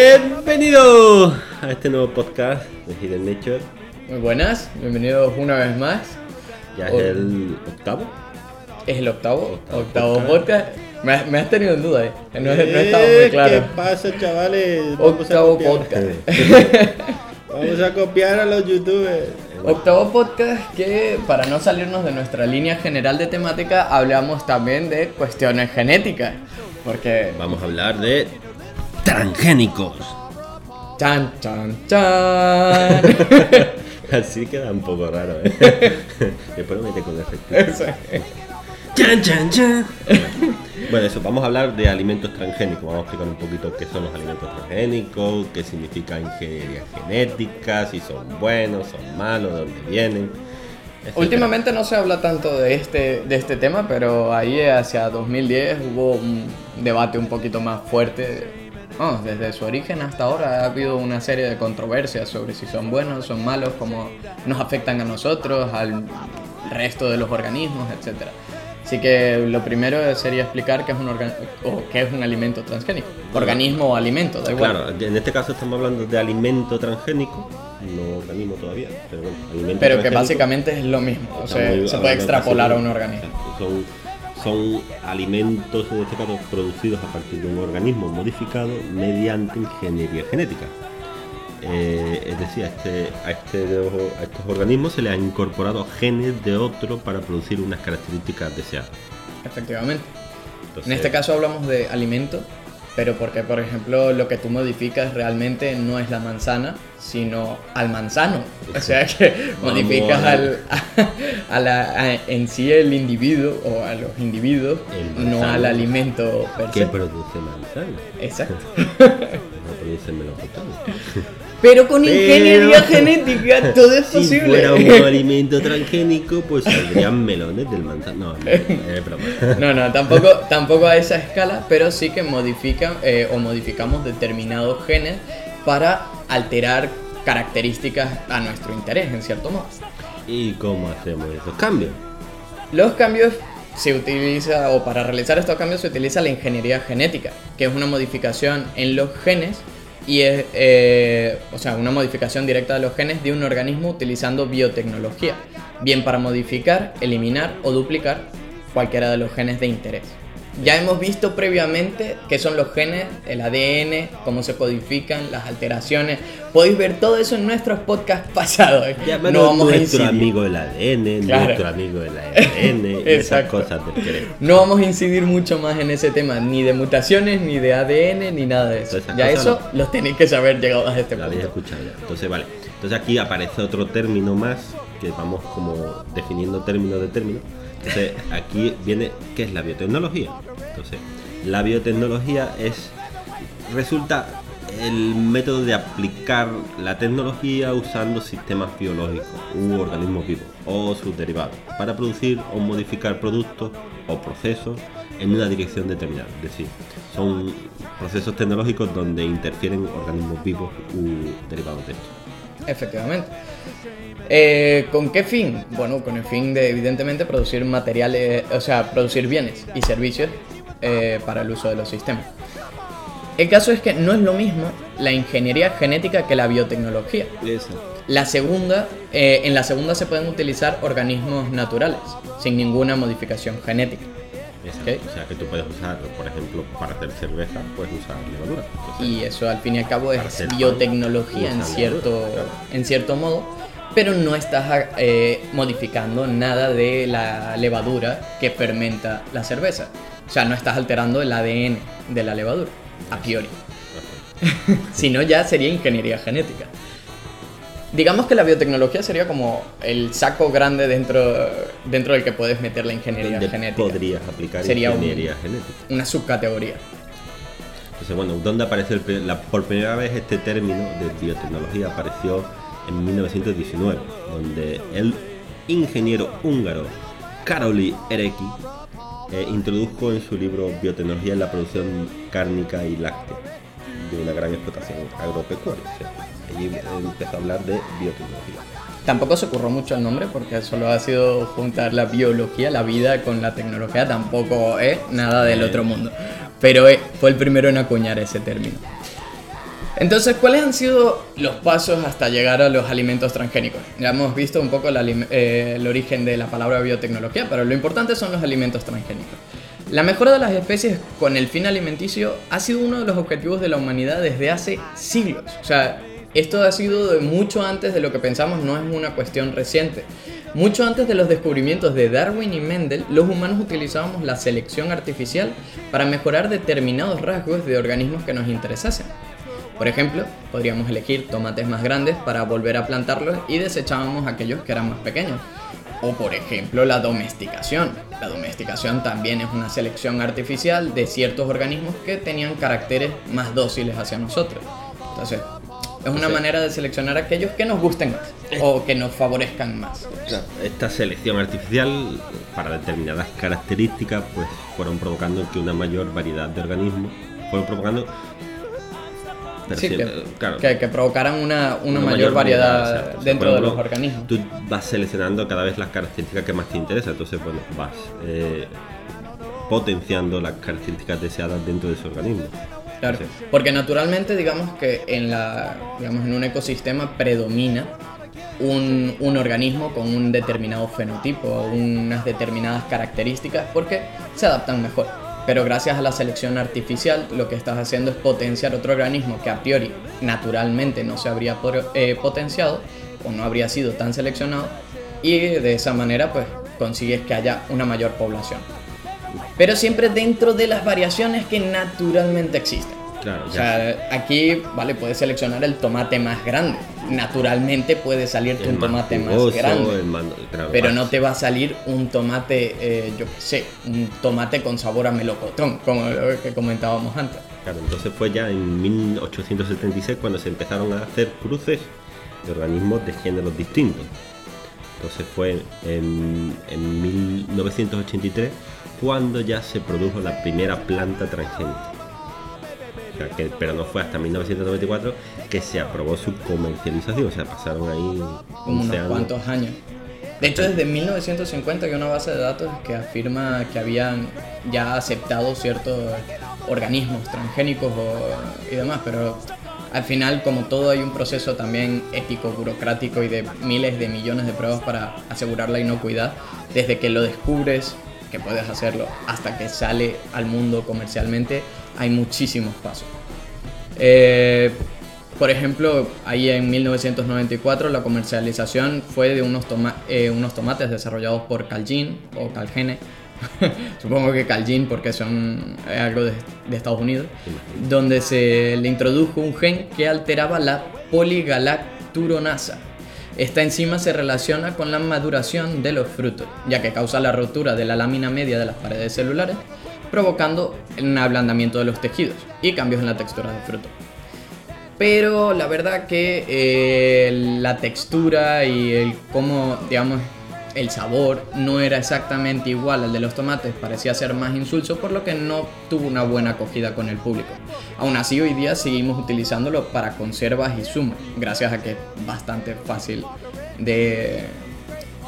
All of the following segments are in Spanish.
Bienvenido a este nuevo podcast de Hidden Nature. Muy buenas, bienvenidos una vez más. Ya es el octavo. Es el octavo, Octavo octavo, podcast. podcast. Me, has- me has tenido en duda, eh. No, no Eh, estaba muy claro. ¿Qué pasa, chavales? Vamos Octavo podcast. Vamos a copiar a los youtubers. Octavo podcast que, para no salirnos de nuestra línea general de temática, hablamos también de cuestiones genéticas. Porque. Vamos a hablar de transgénicos. Chan, chan, chan. Así queda un poco raro, ¿eh? Después lo mete con efecto. Chan, chan, chan. Bueno, eso, vamos a hablar de alimentos transgénicos. Vamos a explicar un poquito qué son los alimentos transgénicos, qué significa ingeniería genética, si son buenos, son malos, de dónde vienen. etcétera. Últimamente no se habla tanto de este, de este tema, pero ahí hacia 2010 hubo un debate un poquito más fuerte. Vamos, desde su origen hasta ahora ha habido una serie de controversias sobre si son buenos, son malos, cómo nos afectan a nosotros, al resto de los organismos, etc. Así que lo primero sería explicar qué es un, o qué es un alimento transgénico. Organismo o alimento, da igual. Claro, en este caso estamos hablando de alimento transgénico, no organismo todavía, pero bueno, alimento Pero que básicamente es lo mismo, o sea, muy- se puede extrapolar a un organismo. Son, son alimentos, en este caso, producidos a partir de un organismo modificado mediante ingeniería genética. Eh, es decir, a, este, a, este- a estos organismos se les han incorporado genes de otro para producir unas características deseadas. Efectivamente. Entonces, En este caso hablamos de alimento, pero porque, por ejemplo, lo que tú modificas realmente no es la manzana, sino al manzano. O sea que modificas al, a la, a- en sí el individuo o a los individuos, no al alimento per ¿Qué se. produce manzana? Exacto. Melocotón. Pero con Pero- ingeniería genética todo es Si posible. fuera un alimento transgénico, pues saldrían melones del manzano. No, no. No, no, tampoco, tampoco a esa escala, pero sí que modifican eh, o modificamos determinados genes para alterar características a nuestro interés, en cierto modo. ¿Y cómo hacemos esos cambios? Los cambios se utiliza, o para realizar estos cambios se utiliza la ingeniería genética, que es una modificación en los genes y es, eh, o sea, una modificación directa de los genes de un organismo utilizando biotecnología, bien para modificar, eliminar o duplicar cualquiera de los genes de interés. Ya hemos visto previamente qué son los genes, el ADN, cómo se codifican, las alteraciones. Podéis ver todo eso en nuestros podcasts pasados. Llámanos no vamos a nuestro incidir. amigo el ADN, Claro. nuestro amigo el ARN y esas cosas del. No vamos a incidir mucho más en ese tema, ni de mutaciones, ni de ADN, ni nada de eso. Ya eso los tenéis que saber llegados a este Lo habéis punto. escuchado ya. Entonces, vale. Entonces aquí aparece otro término más, que vamos como definiendo término de término. Entonces aquí viene, ¿qué es la biotecnología? Entonces, la biotecnología es, resulta el método de aplicar la tecnología usando sistemas biológicos u organismos vivos o sus derivados para producir o modificar productos o procesos en una dirección determinada. Es decir, son procesos tecnológicos donde interfieren organismos vivos u derivados de estos. Efectivamente. Eh, ¿Con qué fin? Bueno, con el fin de evidentemente producir materiales, o sea, producir bienes y servicios eh, para el uso de los sistemas. El caso es que no es lo mismo la ingeniería genética que la biotecnología. La segunda, eh, en la segunda se pueden utilizar organismos naturales, sin ninguna modificación genética. Exacto. Ok. O sea que tú puedes usar, por ejemplo, para hacer cerveza, puedes usar levadura. Entonces, Y eso al fin y al cabo es hacer pan, biotecnología en cierto, levadura, claro. en cierto modo, pero no estás eh, modificando nada de la levadura que fermenta la cerveza. O sea, no estás alterando el ADN de la levadura, a priori. Sino ya sería ingeniería genética. Digamos que la biotecnología sería como el saco grande dentro, dentro del que puedes meter la ingeniería donde genética. podrías aplicar Sería un- ingeniería genética. Una subcategoría. Entonces, bueno, ¿dónde apareció el la, por primera vez este término de biotecnología? Apareció en 1919, donde el ingeniero húngaro Karoli Erecki eh, introdujo en su libro Biotecnología en la producción cárnica y láctea de una gran explotación agropecuaria. O sea, allí empezó a hablar de biotecnología. Tampoco se ocurrió mucho el nombre porque solo ha sido juntar la biología, la vida con la tecnología, tampoco es nada del otro mundo. Pero eh, fue el primero en acuñar ese término. Entonces, ¿cuáles han sido los pasos hasta llegar a los alimentos transgénicos? Ya hemos visto un poco eh, el origen de la palabra biotecnología, pero lo importante son los alimentos transgénicos. La mejora de las especies con el fin alimenticio ha sido uno de los objetivos de la humanidad desde hace siglos. O sea, esto ha sido mucho antes de lo que pensamos, no es una cuestión reciente. Mucho antes de los descubrimientos de Darwin y Mendel, los humanos utilizábamos la selección artificial para mejorar determinados rasgos de organismos que nos interesasen. Por ejemplo, podríamos elegir tomates más grandes para volver a plantarlos y desechábamos aquellos que eran más pequeños. O por ejemplo la domesticación. La domesticación también es una selección artificial de ciertos organismos que tenían caracteres más dóciles hacia nosotros. Entonces, es una manera de seleccionar aquellos que nos gusten más o que nos favorezcan más. Esta selección artificial para determinadas características pues fueron provocando que una mayor variedad de organismos fueron provocando que, provocaran una, mayor, variedad, dentro de los organismos. Tú vas seleccionando cada vez las características que más te interesan, entonces bueno, vas eh, potenciando las características deseadas dentro de ese organismo. Claro, porque naturalmente digamos que en, la, digamos, en un ecosistema predomina un, un, organismo con un determinado fenotipo, unas determinadas características, porque se adaptan mejor. Pero gracias a la selección artificial lo que estás haciendo es potenciar otro organismo que a priori naturalmente no se habría eh, potenciado o no habría sido tan seleccionado y de esa manera pues consigues que haya una mayor población pero siempre dentro de las variaciones que naturalmente existen. Claro, o sea, aquí, vale, puedes seleccionar el tomate más grande. Naturalmente puede salirte un tomate más grande. pero no te va a salir un tomate, eh, yo qué sé, un tomate con sabor a melocotón, como lo que comentábamos antes. Claro, entonces fue ya en 1876 cuando se empezaron a hacer cruces de organismos de géneros distintos. Entonces fue en, en 1983 cuando ya se produjo la primera planta transgénica. Pero no fue hasta 1994 que se aprobó su comercialización, o sea, pasaron ahí unos cuantos años. De hecho, desde 1950 hay una base de datos que afirma que habían ya aceptado ciertos organismos transgénicos y demás, pero al final, como todo, hay un proceso también ético, burocrático y de miles de millones de pruebas para asegurar la inocuidad, desde que lo descubres que puedes hacerlo hasta que sale al mundo comercialmente, hay muchísimos pasos. Eh, por ejemplo, ahí en 1994 la comercialización fue de unos, eh, unos tomates desarrollados por Calgene o Calgene, supongo que Calgene porque son algo de, de, Estados Unidos, donde se le introdujo un gen que alteraba la poligalacturonasa. Esta enzima se relaciona con la maduración de los frutos, ya que causa la rotura de la lámina media de las paredes celulares, provocando un ablandamiento de los tejidos y cambios en la textura del fruto. Pero la verdad que eh, la textura y el cómo, digamos, el sabor no era exactamente igual al de los tomates, parecía ser más insulso, por lo que no tuvo una buena acogida con el público. Aún así, hoy día seguimos utilizándolo para conservas y zumos, gracias a que es bastante fácil de,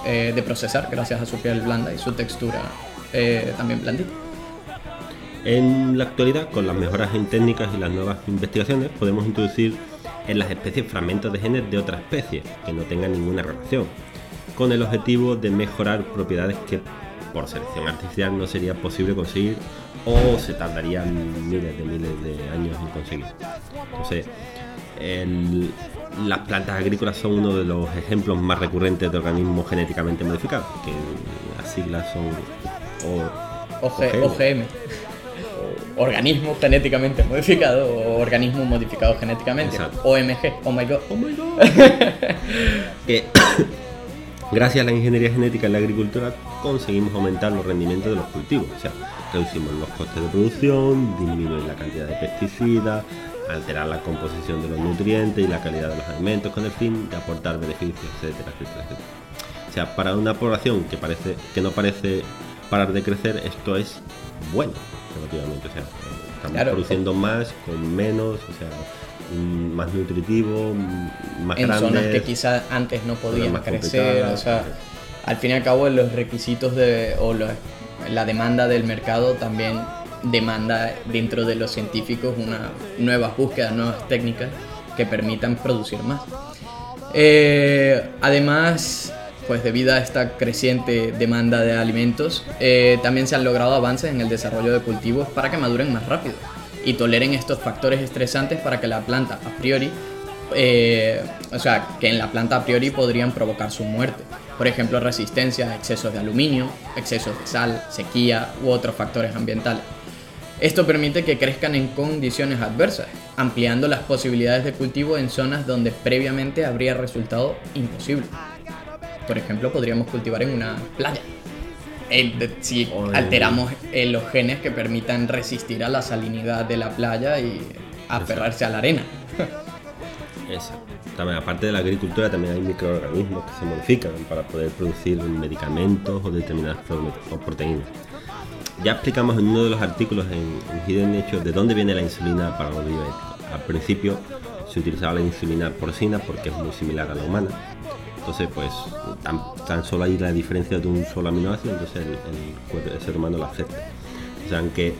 eh, de procesar, gracias a su piel blanda y su textura eh, también blandita. En la actualidad, con las mejoras en técnicas y las nuevas investigaciones, podemos introducir en las especies fragmentos de genes de otras especies que no tengan ninguna relación con el objetivo de mejorar propiedades que por selección artificial no sería posible conseguir o se tardarían miles de miles de años en conseguir. Entonces, las plantas agrícolas son uno de los ejemplos más recurrentes de organismos genéticamente modificados, que las siglas son OGM. Organismo genéticamente modificado o organismo modificado genéticamente. OMG, oh my god. Oh my god. que Gracias a la ingeniería genética en la agricultura conseguimos aumentar los rendimientos de los cultivos, o sea, reducimos los costes de producción, disminuir la cantidad de pesticidas, alterar la composición de los nutrientes y la calidad de los alimentos con el fin de aportar beneficios, etcétera, etcétera, etcétera. O sea, para una población que parece que no parece parar de crecer, esto es bueno, relativamente. O sea, estamos produciendo más con menos, o sea, mm, más nutritivo, mm, más en grandes. zonas que quizás antes no podían crecer. O sea, al fin y al cabo los requisitos de, o los- la demanda del mercado también demanda dentro de los científicos una nuevas búsquedas, nuevas técnicas que permitan producir más. Eh, además, pues debido a esta creciente demanda de alimentos, eh, también se han logrado avances en el desarrollo de cultivos para que maduren más rápido y toleren estos factores estresantes para que la planta a priori, eh, o sea, que en la planta a priori podrían provocar su muerte. Por ejemplo, resistencia a excesos de aluminio, excesos de sal, sequía u otros factores ambientales. Esto permite que crezcan en condiciones adversas, ampliando las posibilidades de cultivo en zonas donde previamente habría resultado imposible. Por ejemplo, podríamos cultivar en una playa. De- si alteramos eh, los genes que permitan resistir a la salinidad de la playa y aferrarse a la arena. Eso. También, aparte de la agricultura, también hay microorganismos que se modifican para poder producir medicamentos o determinadas proteínas. Ya explicamos en uno de los artículos en, en Hidden Nature de dónde viene la insulina para los diabéticos. Al principio se utilizaba la insulina porcina porque es muy similar a la humana. Entonces, pues, tan, solo hay la diferencia de un solo aminoácido, entonces el, el el ser humano lo acepta. O sea, aunque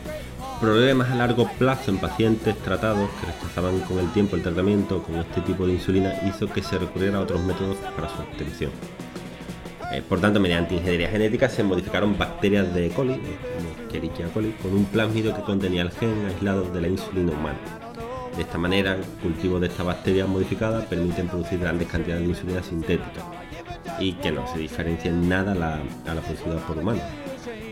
problemas a largo plazo en pacientes tratados que rechazaban con el tiempo el tratamiento con este tipo de insulina hizo que se recurriera a otros métodos para su obtención. Eh, por tanto, mediante ingeniería genética se modificaron bacterias de E. coli, como Escherichia coli, con un plásmido que contenía el gen aislado de la insulina humana. De esta manera, el cultivo de esta bacteria modificada permiten producir grandes cantidades de insulina sintética y que no se diferencia en nada a la, a la producida por humanos.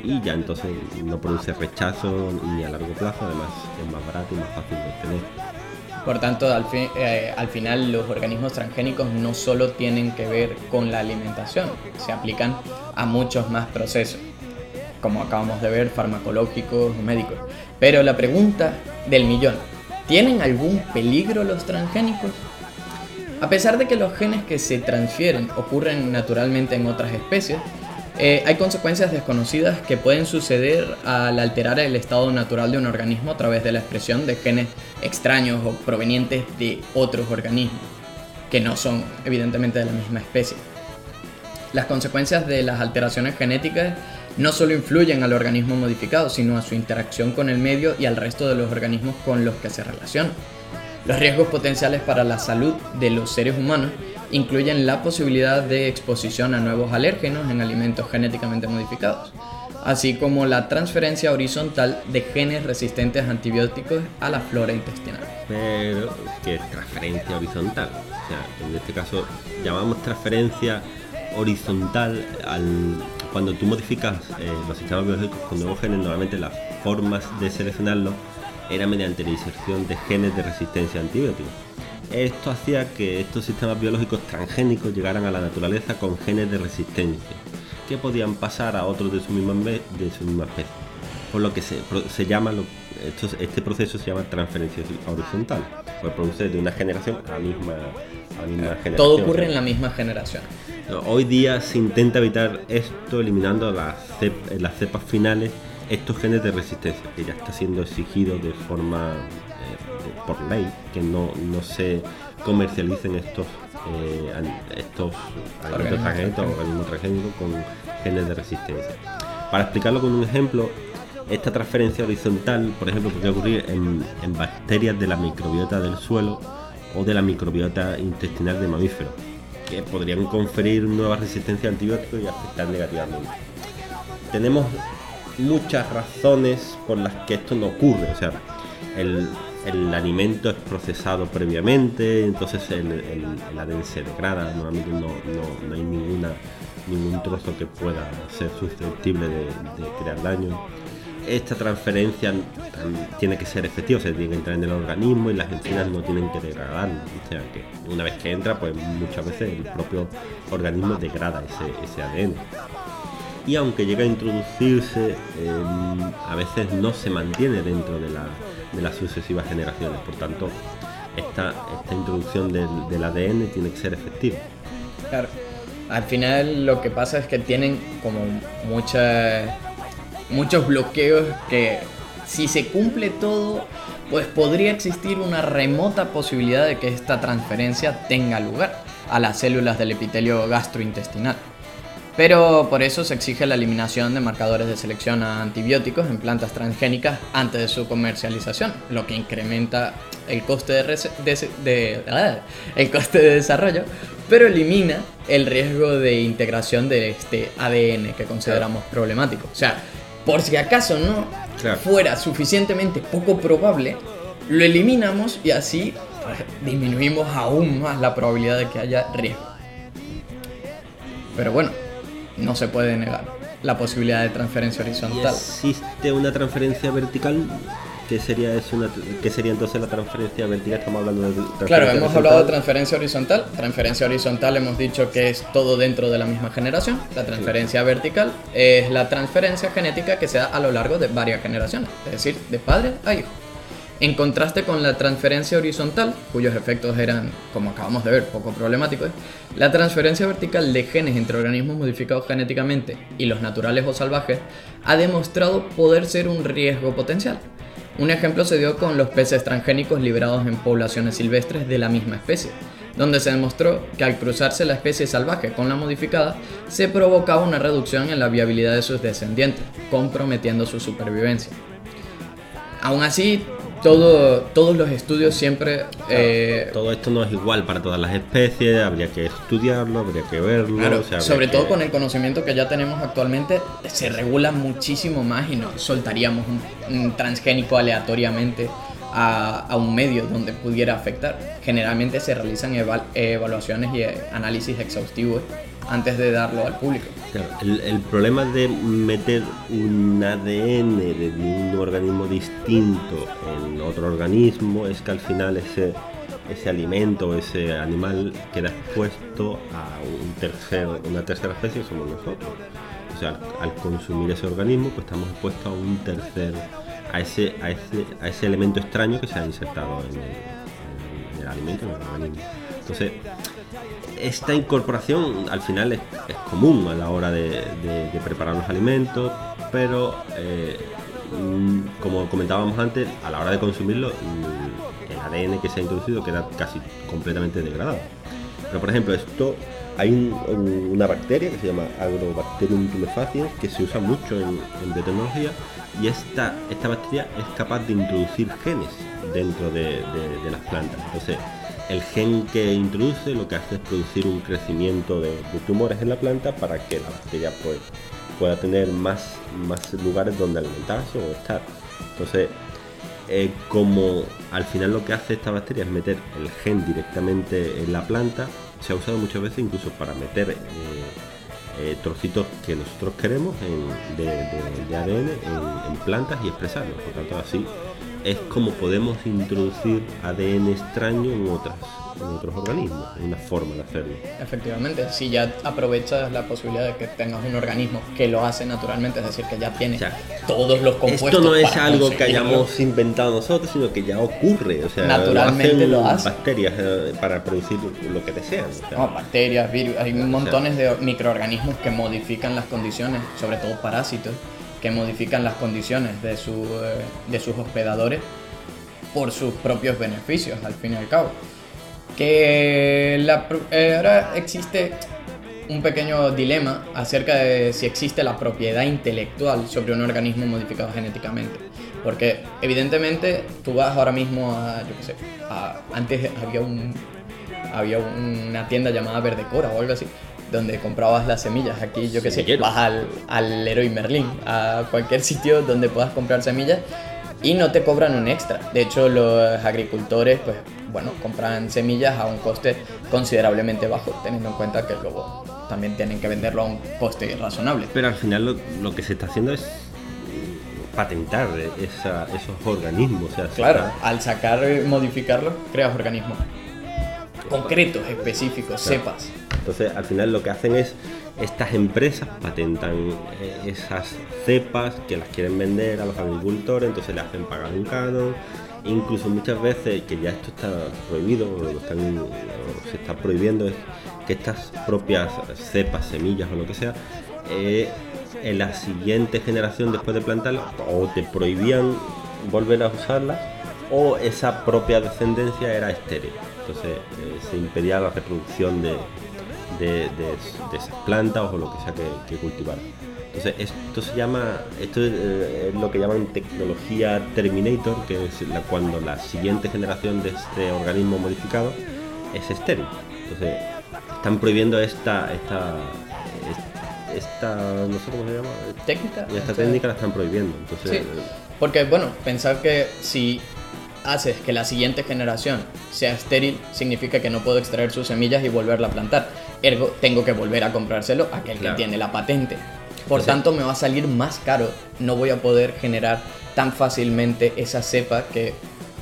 Y ya entonces no produce rechazo ni a largo plazo, además es más barato y más fácil de obtener. Por tanto, al, eh, al final los organismos transgénicos no solo tienen que ver con la alimentación, se aplican a muchos más procesos, como acabamos de ver, farmacológicos médicos. Pero la pregunta del millón, ¿tienen algún peligro los transgénicos? A pesar de que los genes que se transfieren ocurren naturalmente en otras especies, eh, hay consecuencias desconocidas que pueden suceder al alterar el estado natural de un organismo a través de la expresión de genes extraños o provenientes de otros organismos, que no son evidentemente de la misma especie. Las consecuencias de las alteraciones genéticas no solo influyen al organismo modificado, sino a su interacción con el medio y al resto de los organismos con los que se relacionan. Los riesgos potenciales para la salud de los seres humanos incluyen la posibilidad de exposición a nuevos alérgenos en alimentos genéticamente modificados, así como la transferencia horizontal de genes resistentes a antibióticos a la flora intestinal. pero que es transferencia horizontal. O sea, en este caso llamamos transferencia horizontal al cuando tú modificas eh, los sistemas biológicos con nuevos genes, normalmente las formas de seleccionarlos era mediante la inserción de genes de resistencia a antibióticos. Esto hacía que estos sistemas biológicos transgénicos llegaran a la naturaleza con genes de resistencia, que podían pasar a otros de su misma, de su misma especie. Por lo que se, se llama, lo- esto- este proceso se llama transferencia horizontal, pues produce de una generación a la misma, a la misma generación. Todo ocurre en la misma generación. Hoy día se intenta evitar esto eliminando las, cep- en las cepas finales estos genes de resistencia, que ya está siendo exigido de forma eh, por ley, que no, no se comercialicen estos eh, estos Organismos transgénicos, organismos transgénicos con genes de resistencia. Para explicarlo con un ejemplo, esta transferencia horizontal, por ejemplo, podría ocurrir en, en bacterias de la microbiota del suelo o de la microbiota intestinal de mamíferos, que podrían conferir nueva resistencia a antibióticos y afectar negativamente. Tenemos muchas razones por las que esto no ocurre, o sea, el, el alimento es procesado previamente, entonces el, el, ADN se degrada, normalmente no, no- no hay ninguna, ningún trozo que pueda ser susceptible de crear daño. Esta transferencia tiene que ser efectiva, o sea, tiene que entrar en el organismo y las enzimas no tienen que degradarlo. O sea, que una vez que entra, pues muchas veces el propio organismo degrada ese, ese ADN y aunque llega a introducirse, eh, a veces no se mantiene dentro de, la- de las sucesivas generaciones. Por tanto, esta, esta introducción del, del ADN tiene que ser efectiva. Claro. Al final lo que pasa es que tienen como muchas muchos bloqueos que si se cumple todo pues podría existir una remota posibilidad de que esta transferencia tenga lugar a las células del epitelio gastrointestinal. Pero por eso se exige la eliminación de marcadores de selección a antibióticos en plantas transgénicas antes de su comercialización, lo que incrementa el coste de, rece- de- de- ah, el coste de desarrollo, pero elimina el riesgo de integración de este ADN que consideramos problemático. O sea, por si acaso no Claro. fuera suficientemente poco probable, lo eliminamos y así disminuimos aún más la probabilidad de que haya riesgo. Pero bueno, no se puede negar la posibilidad de transferencia ¿Y horizontal. existe una transferencia vertical? ¿Qué sería, eso una, ¿Qué sería entonces la transferencia vertical? Estamos hablando de transferencia Claro, hemos horizontal. hablado de transferencia horizontal. Transferencia horizontal hemos dicho que es todo dentro de la misma generación. La transferencia vertical es la transferencia genética que se da a lo largo de varias generaciones, es decir, de padre a hijo. En contraste con la transferencia horizontal, cuyos efectos eran, como acabamos de ver, poco problemáticos, la transferencia vertical de genes entre organismos modificados genéticamente y los naturales o salvajes ha demostrado poder ser un riesgo potencial. Un ejemplo se dio con los peces transgénicos liberados en poblaciones silvestres de la misma especie, donde se demostró que al cruzarse la especie salvaje con la modificada, se provocaba una reducción en la viabilidad de sus descendientes, comprometiendo su supervivencia. Aún así, todo- todos los estudios siempre... eh, Todo esto no es igual para todas las especies, habría que estudiarlo, habría que verlo. Claro, o sea, habría sobre que- todo con el conocimiento que ya tenemos actualmente, se regula muchísimo más y no soltaríamos un, un transgénico aleatoriamente a, a un medio donde pudiera afectar. Generalmente se realizan eval- evaluaciones y eh, análisis exhaustivos antes de darlo al público. El, el problema de meter un ADN de un organismo distinto en otro organismo es que al final ese, ese alimento, ese animal queda expuesto a un tercer, una tercera especie somos nosotros. O sea, al, al consumir ese organismo, pues estamos expuestos a un tercer, a ese, a ese, a ese elemento extraño que se ha insertado en el, en el alimento, en el organismo. Entonces, esta incorporación al final es, común a la hora de, preparar los alimentos, pero eh, mm, como comentábamos antes, a la hora de consumirlo, mm, el ADN que se ha introducido queda casi completamente degradado. Pero por ejemplo, esto hay un- un- una bacteria que se llama Agrobacterium tumefaciens que se usa mucho en, en biotecnología y esta, esta bacteria es capaz de introducir genes dentro de, de- de las plantas. Entonces, el gen que introduce lo que hace es producir un crecimiento de, tumores en la planta para que la bacteria pueda tener más, lugares donde alimentarse o estar. Entonces, eh, como al final lo que hace esta bacteria es meter el gen directamente en la planta, se ha usado muchas veces incluso para meter eh, eh, trocitos que nosotros queremos de ADN en, en plantas y expresarlos. Por tanto, así es como podemos introducir ADN extraño en, otras, en otros organismos, es una forma de hacerlo. Efectivamente, si ya aprovechas la posibilidad de que tengas un organismo que lo hace naturalmente, es decir, que ya tiene O sea, todos los compuestos. Esto no es algo que hayamos inventado nosotros, sino que ya ocurre. O sea, Naturalmente hacen lo bacterias eh, para producir lo que desean. o sea. No, bacterias, virus, hay montones de microorganismos que modifican las condiciones, sobre todo parásitos, que modifican las condiciones de, su, eh, de sus hospedadores por sus propios beneficios, al fin y al cabo. Que la eh, ahora existe un pequeño dilema acerca de si existe la propiedad intelectual sobre un organismo modificado genéticamente. Porque evidentemente tú vas ahora mismo a, yo qué sé, a- antes había un había una tienda llamada Verdecora o algo así, donde comprabas las semillas. Aquí, yo qué sé, vas al, al Leroy Merlin, a cualquier sitio donde puedas comprar semillas y no te cobran un extra. De hecho, los agricultores, pues, bueno, compran semillas a un coste considerablemente bajo, teniendo en cuenta que luego también tienen que venderlo a un coste razonable. Pero al final lo, lo que se está haciendo es patentar esa- esos organismos. O sea, se Claro, al sacar, modificarlos, creas organismos concretos, específicos, cepas. Entonces, al final lo que hacen es, estas empresas patentan eh, esas cepas que las quieren vender a los agricultores, entonces le hacen pagar un canon. Incluso muchas veces, que ya esto está prohibido, o lo están, o se está prohibiendo, es que estas propias cepas, semillas o lo que sea, eh, en la siguiente generación después de plantarlas, o te prohibían volver a usarlas, o esa propia descendencia era estéril. Entonces eh, se impedía la reproducción de, de, esas plantas o lo que sea que, que cultivaran. Entonces esto se llama, esto eh, es, lo que llaman tecnología Terminator, que es la, cuando la siguiente generación de este organismo modificado es estéril. Entonces están prohibiendo esta, esta, esta, no sé cómo se llama, técnica. Esta técnica la están prohibiendo. Entonces, sí. Porque bueno, pensar que si haces que la siguiente generación sea estéril, significa que no puedo extraer sus semillas y volverla a plantar. Ergo, tengo que volver a comprárselo a aquel que tiene la patente. Por tanto, me va a salir más caro. No voy a poder generar tan fácilmente esa cepa que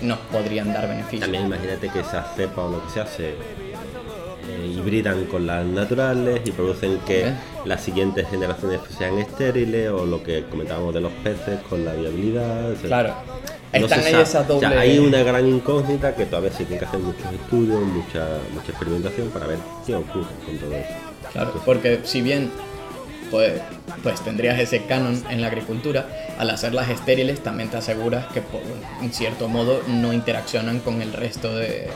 nos podrían dar beneficios. También imagínate que esa cepa o lo que sea se eh, hibridan con las naturales y producen que las siguientes generaciones sean estériles o lo que comentábamos de los peces con la viabilidad. Claro. Están ahí esas doble... hay una gran incógnita que todavía se tiene que hacer muchos estudios, mucha, mucha experimentación para ver qué ocurre con todo eso. Claro, porque si bien pues, pues tendrías ese canon en la agricultura. Al hacerlas estériles también te aseguras que por en cierto modo no interaccionan con el resto de,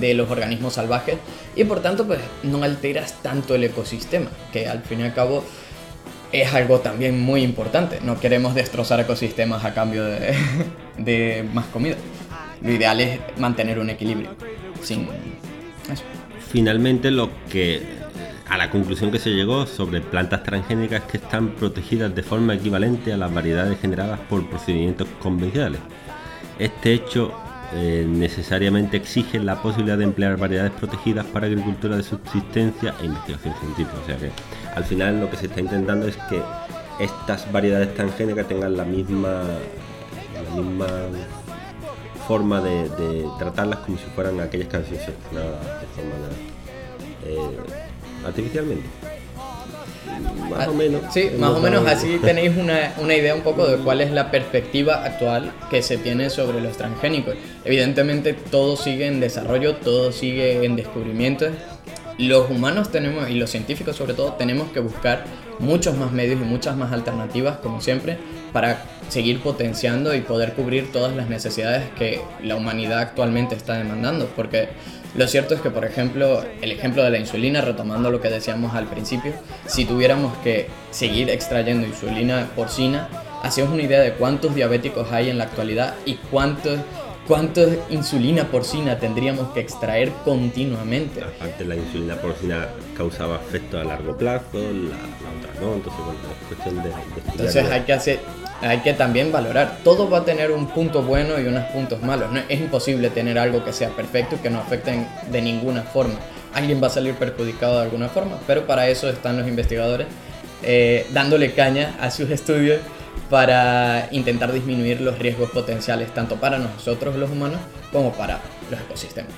de los organismos salvajes y por tanto pues no alteras tanto el ecosistema, que al fin y al cabo es algo también muy importante. No queremos destrozar ecosistemas a cambio de, de más comida. Lo ideal es mantener un equilibrio. Sin eso. Finalmente lo que a la conclusión que se llegó sobre plantas transgénicas que están protegidas de forma equivalente a las variedades generadas por procedimientos convencionales. Este hecho eh, necesariamente exige la posibilidad de emplear variedades protegidas para agricultura de subsistencia e investigación científica. O sea que al final lo que se está intentando es que estas variedades transgénicas tengan la misma, misma forma de, tratarlas como si fueran aquellas sido seleccionadas de forma eh, artificialmente. Más o menos. Sí, más o menos así tenéis una, una, idea un poco de cuál es la perspectiva actual que se tiene sobre los transgénicos. Evidentemente todo sigue en desarrollo, todo sigue en descubrimiento. Los humanos tenemos, y los científicos sobre todo, tenemos que buscar muchos más medios y muchas más alternativas, como siempre, para seguir potenciando y poder cubrir todas las necesidades que la humanidad actualmente está demandando. Porque lo cierto es que, por ejemplo, el ejemplo de la insulina, retomando lo que decíamos al principio, si tuviéramos que seguir extrayendo insulina porcina, hacemos una idea de cuántos diabéticos hay en la actualidad y cuántos ¿Cuánta insulina porcina tendríamos que extraer continuamente? Aparte, la insulina porcina causaba efectos a largo plazo, la, otra no, entonces, bueno, es cuestión de. entonces, hay que hacer hay que también valorar. Todo va a tener un punto bueno y unos puntos malos. No, es imposible tener algo que sea perfecto y que no afecte de ninguna forma. Alguien va a salir perjudicado de alguna forma, pero para eso están los investigadores eh, dándole caña a sus estudios para intentar disminuir los riesgos potenciales tanto para nosotros los humanos como para los ecosistemas.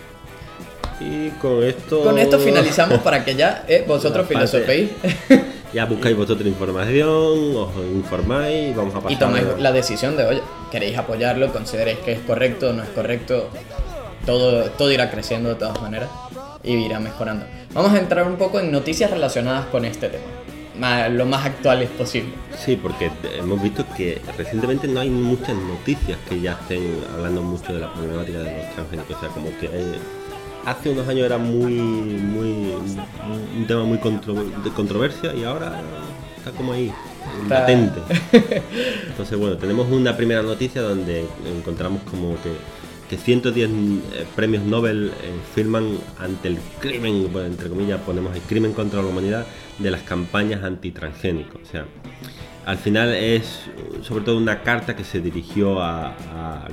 Y con esto... Con esto finalizamos para que ya eh, vosotros filosoféis. ya buscáis vosotros información, os informáis, vamos a pasar. Y tomáis la decisión de, oye, queréis apoyarlo, consideréis que es correcto, no es correcto. Todo, todo irá creciendo de todas maneras y irá mejorando. Vamos a entrar un poco en noticias relacionadas con este tema. lo más actuales posible. Sí, porque hemos visto que recientemente no hay muchas noticias que ya estén hablando mucho de la problemática de los transgénicos. O sea, como que hay, hace unos años era muy, muy un tema muy de controversia y ahora está como ahí, latente. Entonces, bueno, tenemos una primera noticia donde encontramos como que, que 110 eh, premios Nobel eh, firman ante el crimen, entre comillas ponemos el crimen contra la humanidad de las campañas antitransgénicos. O sea, al final es sobre todo una carta que se dirigió a,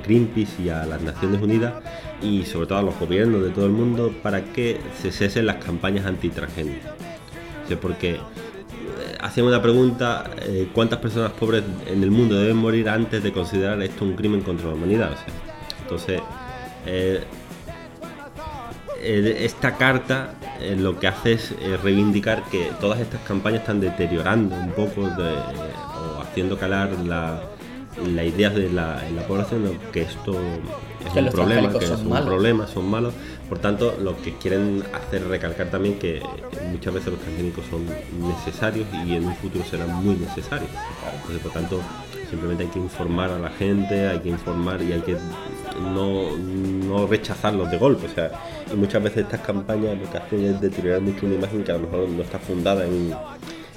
Greenpeace y a las Naciones Unidas y sobre todo a los gobiernos de todo el mundo para que se cesen las campañas antitransgénicas. porque eh, hacen una pregunta, eh, ¿cuántas personas pobres en el mundo deben morir antes de considerar esto un crimen contra la humanidad? entonces, eh, esta carta lo que hace es reivindicar que todas estas campañas están deteriorando un poco de, haciendo calar la, la idea de la, en la población que esto es un problema, que son un problema, son malos. Por tanto, lo que quieren hacer recalcar también que muchas veces los transgénicos son necesarios y en un futuro serán muy necesarios. Entonces, por tanto, simplemente hay que informar a la gente, hay que informar y hay que no, no rechazarlos de golpe. O sea, y muchas veces estas campañas lo que hacen es deteriorar mucho una imagen que a lo mejor no está fundada en,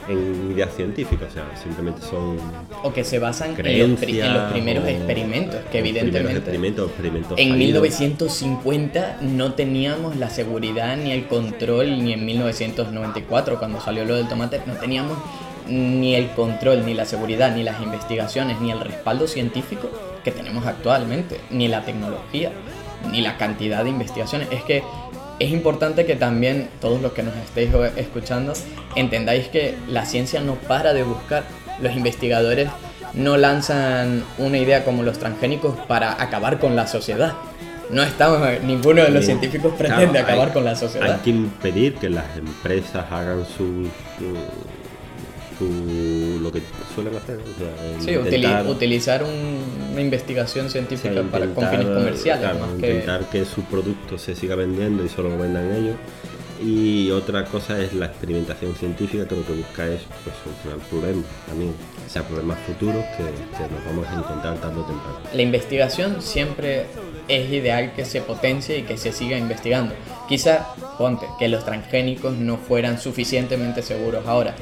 en ideas científicas, o sea, simplemente son... O que se basan en los, en los primeros experimentos, que evidentemente experimentos, experimentos en fallidos. 1950 no teníamos la seguridad ni el control, ni en 1994 cuando salió lo del tomate, no teníamos ni el control, ni la seguridad, ni las investigaciones, ni el respaldo científico que tenemos actualmente, ni la tecnología, ni la cantidad de investigaciones. Es que es importante que también todos los que nos estéis escuchando entendáis que la ciencia no para de buscar. Los investigadores no lanzan una idea como los transgénicos para acabar con la sociedad. No estamos, ninguno de los científicos Claro, pretende hay- acabar con la sociedad. Hay que impedir que las empresas hagan su, su- lo que suelen hacer. o sea, Sí, intentar- utilizar un- una investigación o científica sea, para, con intentar, fines comerciales, claro, más que... intentar que su producto se siga vendiendo y solo lo vendan ellos. Y otra cosa es la experimentación científica que lo que busca es pues, solucionar problemas también, o sea, problemas futuros que, que nos vamos a encontrar tarde o temprano. La investigación siempre es ideal que se potencie y que se siga investigando. Quizá, ponte, que los transgénicos no fueran suficientemente seguros ahora.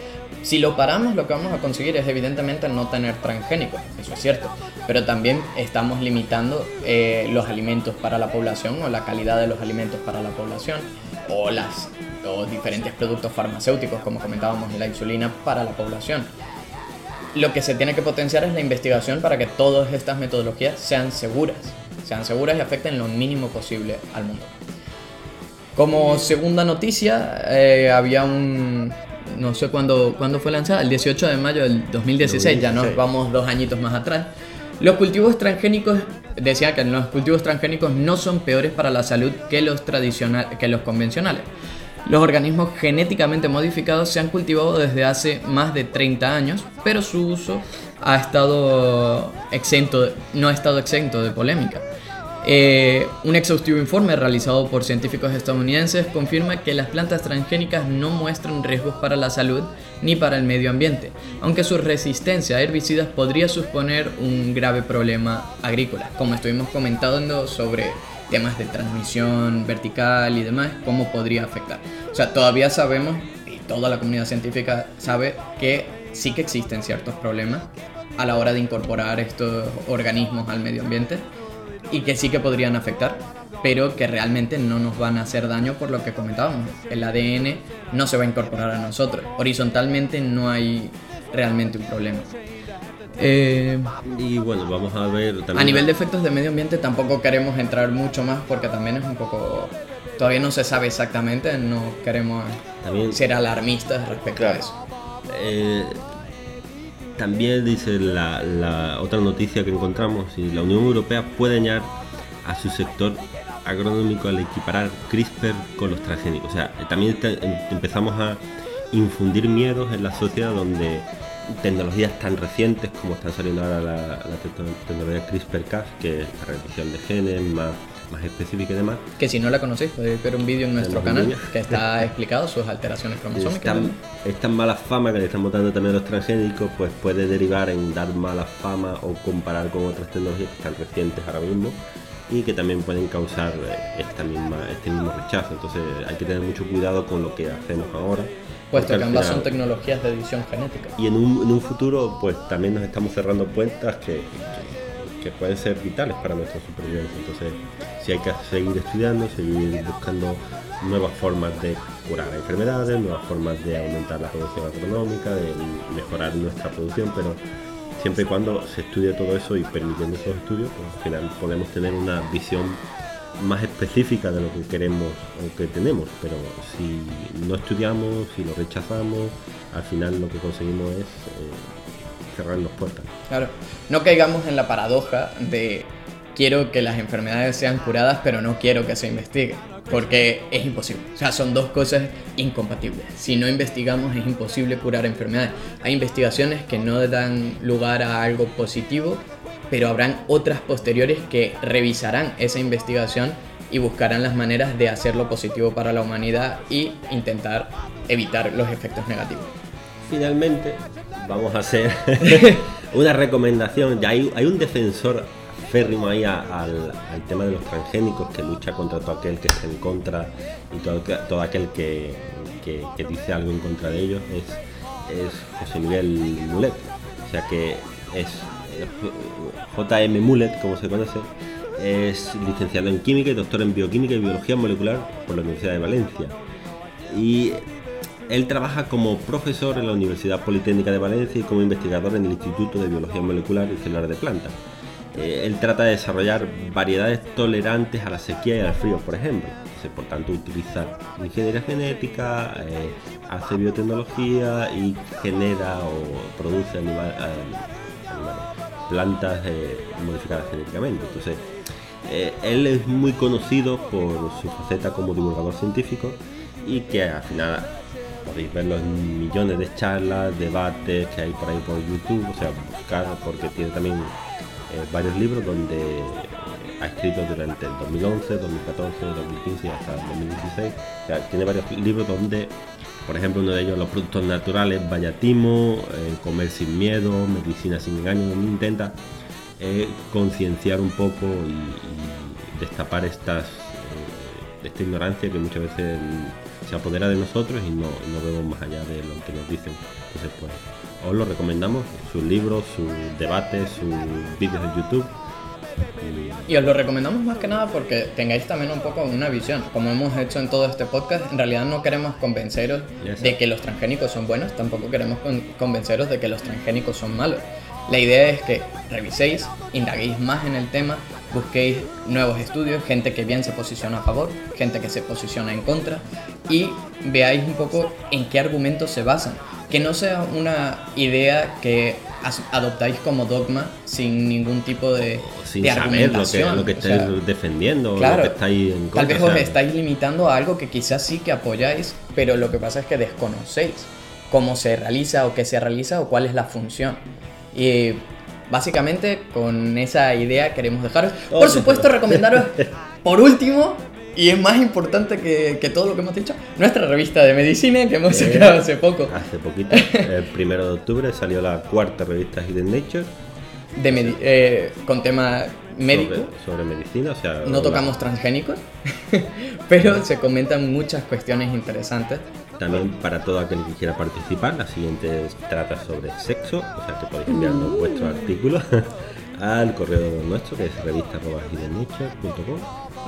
Si lo paramos, lo que vamos a conseguir es evidentemente no tener transgénicos, eso es cierto. Pero también estamos limitando eh, los alimentos para la población o la calidad de los alimentos para la población o, las, o diferentes productos farmacéuticos, como comentábamos, la insulina para la población lo que se tiene que potenciar es la investigación para que todas estas metodologías sean seguras, sean seguras y afecten lo mínimo posible al mundo. Como segunda noticia, eh, había un... No sé cuándo, cuándo fue lanzada, el 18 de mayo del 2016, ya nos 2016. vamos dos añitos más atrás. Los cultivos transgénicos, decía que los cultivos transgénicos no son peores para la salud que los, tradicional, que los convencionales. Los organismos genéticamente modificados se han cultivado desde hace más de 30 años, pero su uso ha estado exento, no ha estado exento de polémica. Eh, un exhaustivo informe realizado por científicos estadounidenses confirma que las plantas transgénicas no muestran riesgos para la salud ni para el medio ambiente, aunque su resistencia a herbicidas podría suponer un grave problema agrícola, como estuvimos comentando sobre temas de transmisión vertical y demás, cómo podría afectar. O sea, todavía sabemos, y toda la comunidad científica sabe, que sí que existen ciertos problemas a la hora de incorporar estos organismos al medio ambiente y que sí que podrían afectar, pero que realmente no nos van a hacer daño por lo que comentábamos. El ADN no se va a incorporar a nosotros. Horizontalmente no hay realmente un problema. Eh, Y bueno, vamos a ver también... a nivel de efectos de medio ambiente tampoco queremos entrar mucho más porque también es un poco... Todavía no se sabe exactamente, no queremos También- ser alarmistas respecto a eso. Eh, también dice la, otra noticia que encontramos, y la Unión Europea puede añadir a su sector agronómico al equiparar CRISPR con los transgénicos. O sea, también em- empezamos a infundir miedos en la sociedad donde tecnologías tan recientes como están saliendo ahora la, la tecno- tecnología CRISPR-Cas, que es la reducción de genes más, más específica y demás, Que si no la conocéis podéis ver un vídeo en nuestro canal que está explicado sus alteraciones es cromosómicas. es tan mala fama que le estamos dando también a los transgénicos, pues puede derivar en dar mala fama o comparar con otras tecnologías que están recientes ahora mismo y que también pueden causar eh, esta misma, este mismo rechazo. Entonces hay que tener mucho cuidado con lo que hacemos ahora. Puesto que ambas final- son tecnologías de edición genética. y en un, en un futuro, pues también nos estamos cerrando puertas que, que, que pueden ser vitales para nuestra supervivencia. Entonces, sí hay que seguir estudiando, seguir buscando nuevas formas de curar enfermedades, nuevas formas de aumentar la producción agronómica, de mejorar nuestra producción, pero siempre y cuando se estudie todo eso y permitiendo esos estudios, pues al final podemos tener una visión más específica de lo que queremos o que tenemos, pero si no estudiamos, si lo rechazamos, al final lo que conseguimos es eh, cerrarnos puertas. Claro, no caigamos en la paradoja de quiero que las enfermedades sean curadas, pero no quiero que se investigue, porque es imposible. O sea, son dos cosas incompatibles. Si no investigamos es imposible curar enfermedades. Hay investigaciones que no dan lugar a algo positivo, pero habrán otras posteriores que revisarán esa investigación y buscarán las maneras de hacerlo positivo para la humanidad y intentar evitar los efectos negativos. Finalmente, vamos a hacer una recomendación. Ya hay, hay un defensor férrimo ahí al, tema de los transgénicos, que lucha contra todo aquel que está en contra y todo, todo aquel que, dice algo en contra de ellos, es, es José Miguel Mulet. O sea que es JM Mulet, como se conoce, es licenciado en química y doctor en bioquímica y biología molecular por la Universidad de Valencia. Y él trabaja como profesor en la Universidad Politécnica de Valencia y como investigador en el Instituto de Biología Molecular y Celular de Plantas. Eh, él trata de desarrollar variedades tolerantes a la sequía y al frío, por ejemplo. por tanto, utiliza ingeniería genética, eh, hace biotecnología y genera o produce plantas eh, modificadas genéticamente. Entonces, él es muy conocido por su faceta como divulgador científico y que al final podéis ver los millones de charlas, debates que hay por ahí por YouTube, o sea, buscar porque tiene también eh, varios libros donde ha escrito durante el 2011, 2014, 2015 hasta el 2016. O sea, tiene varios libros donde, por ejemplo, uno de ellos, Los productos naturales, Vallatimo, eh, Comer sin miedo, Medicina sin engaño, donde intenta eh, concienciar un poco y, destapar estas, esta ignorancia que muchas veces se apodera de nosotros y no, vemos más allá de lo que nos dicen. Entonces, pues, os lo recomendamos, sus libros, sus debates, sus vídeos en YouTube. Y... os lo recomendamos más que nada porque tengáis también un poco una visión. Como hemos hecho en todo este podcast, en realidad no queremos convenceros de que los transgénicos son buenos, tampoco queremos convenceros de que los transgénicos son malos. La idea es que reviséis, indaguéis más en el tema busquéis nuevos estudios, gente que bien se posiciona a favor, gente que se posiciona en contra y veáis un poco en qué argumentos se basan. Que no sea una idea que adoptáis como dogma sin ningún tipo de, sin argumentación. Lo que, estáis defendiendo, claro, lo que estáis en contra. Tal vez os estáis limitando a algo que quizás sí que apoyáis, pero lo que pasa es que desconocéis cómo se realiza o qué se realiza o cuál es la función. Y Básicamente, con esa idea queremos dejaros. Por supuesto, recomendaros, por último, y es más importante que, todo lo que hemos dicho, nuestra revista de medicina que hemos sacado hace poco. Hace poquito, el primero de octubre salió la cuarta revista Hidden Nature. De eh, con tema médico. Sobre, medicina, o sea. No tocamos transgénicos, pero se comentan muchas cuestiones interesantes. También para todo aquel que quiera participar, la siguiente trata sobre sexo, o sea que podéis enviarnos mm. vuestro artículo al correo nuestro que es revista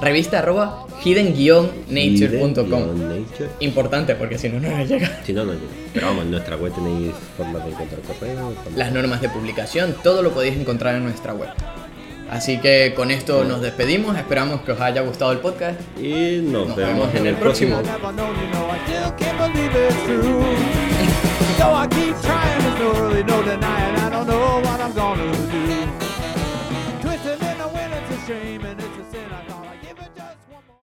Revista arroba hidden-nature.com. Importante porque si no, no nos llega. Si no, no llega. Pero vamos, en nuestra web tenéis formas de encontrar correo. Las normas de publicación, todo lo podéis encontrar en nuestra web. Así que con esto nos despedimos, esperamos que os haya gustado el podcast. Y nos, vemos, en el próximo.